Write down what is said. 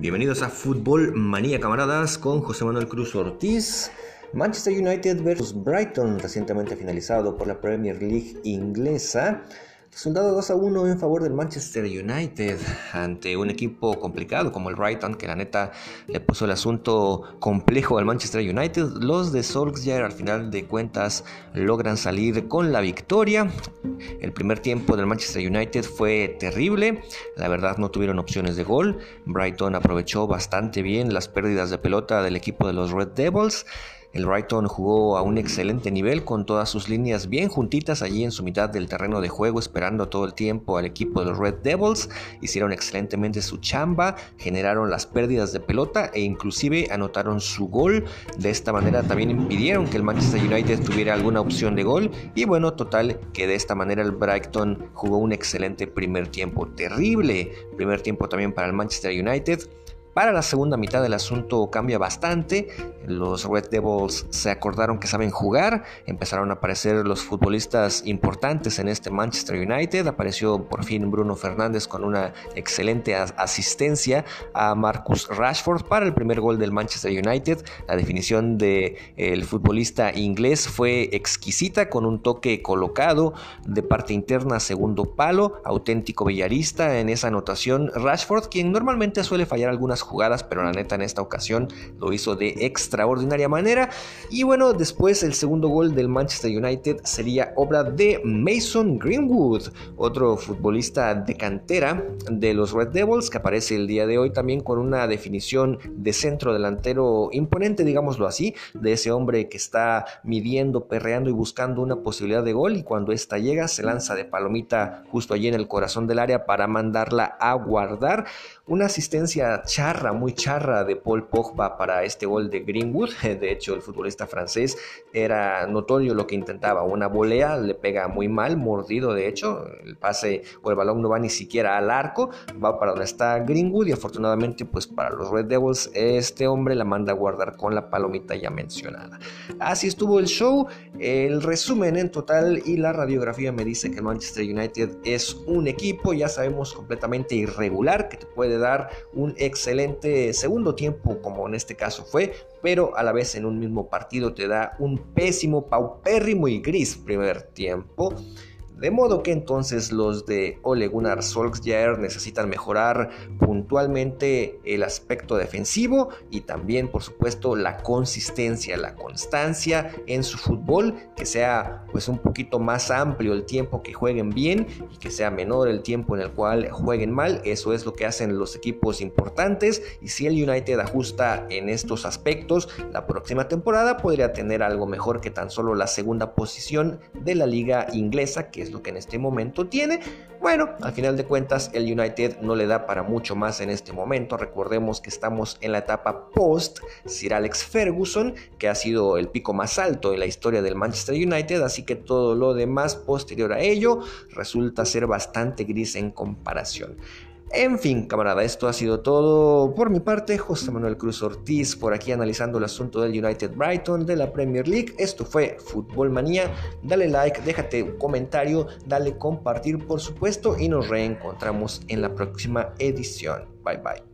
Bienvenidos a Fútbol Manía Camaradas con José Manuel Cruz Ortiz. Manchester United versus Brighton, recientemente finalizado por la Premier League inglesa. Resultado 2 a 1 en favor del Manchester United ante un equipo complicado como el Brighton, que la neta le puso el asunto complejo al Manchester United. Los de Solskjaer al final de cuentas logran salir con la victoria. El primer tiempo del Manchester United fue terrible, la verdad no tuvieron opciones de gol. Brighton aprovechó bastante bien las pérdidas de pelota del equipo de los Red Devils. El Brighton jugó a un excelente nivel con todas sus líneas bien juntitas allí en su mitad del terreno de juego esperando todo el tiempo al equipo de los Red Devils. Hicieron excelentemente su chamba, generaron las pérdidas de pelota e inclusive anotaron su gol. De esta manera también impidieron que el Manchester United tuviera alguna opción de gol y bueno, total que de esta manera el Brighton jugó un excelente primer tiempo. Terrible primer tiempo también para el Manchester United. Para la segunda mitad del asunto cambia bastante. Los Red Devils se acordaron que saben jugar. Empezaron a aparecer los futbolistas importantes en este Manchester United. Apareció por fin Bruno Fernández con una excelente asistencia a Marcus Rashford para el primer gol del Manchester United. La definición del el futbolista inglés fue exquisita con un toque colocado de parte interna segundo palo. Auténtico villarista en esa anotación. Rashford, quien normalmente suele fallar algunas jugadas, pero la neta en esta ocasión lo hizo de extraordinaria manera. Y bueno, después el segundo gol del Manchester United sería obra de Mason Greenwood, otro futbolista de cantera de los Red Devils que aparece el día de hoy también con una definición de centro delantero imponente, digámoslo así, de ese hombre que está midiendo, perreando y buscando una posibilidad de gol y cuando esta llega se lanza de palomita justo allí en el corazón del área para mandarla a guardar. Una asistencia charra, muy charra de Paul Pogba para este gol de Greenwood. De hecho, el futbolista francés era notorio lo que intentaba. Una volea le pega muy mal, mordido de hecho. El pase o el balón no va ni siquiera al arco, va para donde está Greenwood y afortunadamente pues para los Red Devils este hombre la manda a guardar con la palomita ya mencionada. Así estuvo el show, el resumen en total y la radiografía me dice que Manchester United es un equipo, ya sabemos, completamente irregular que te puede dar un excelente segundo tiempo, como en este caso fue, pero a la vez en un mismo partido te da un pésimo, paupérrimo y gris primer tiempo. De modo que entonces los de Ole Gunnar Solskjaer necesitan mejorar puntualmente el aspecto defensivo y también por supuesto la consistencia, la constancia en su fútbol, que sea pues un poquito más amplio el tiempo que jueguen bien y que sea menor el tiempo en el cual jueguen mal. Eso es lo que hacen los equipos importantes y si el United ajusta en estos aspectos, la próxima temporada podría tener algo mejor que tan solo la segunda posición de la liga inglesa, que lo que en este momento tiene. Bueno, al final de cuentas el United no le da para mucho más en este momento. Recordemos que estamos en la etapa post Sir Alex Ferguson, que ha sido el pico más alto en la historia del Manchester United, así que todo lo demás posterior a ello resulta ser bastante gris en comparación. En fin, camarada, esto ha sido todo por mi parte. José Manuel Cruz Ortiz por aquí analizando el asunto del United Brighton de la Premier League. Esto fue Fútbol Manía. Dale like, déjate un comentario, dale compartir por supuesto y nos reencontramos en la próxima edición. Bye bye.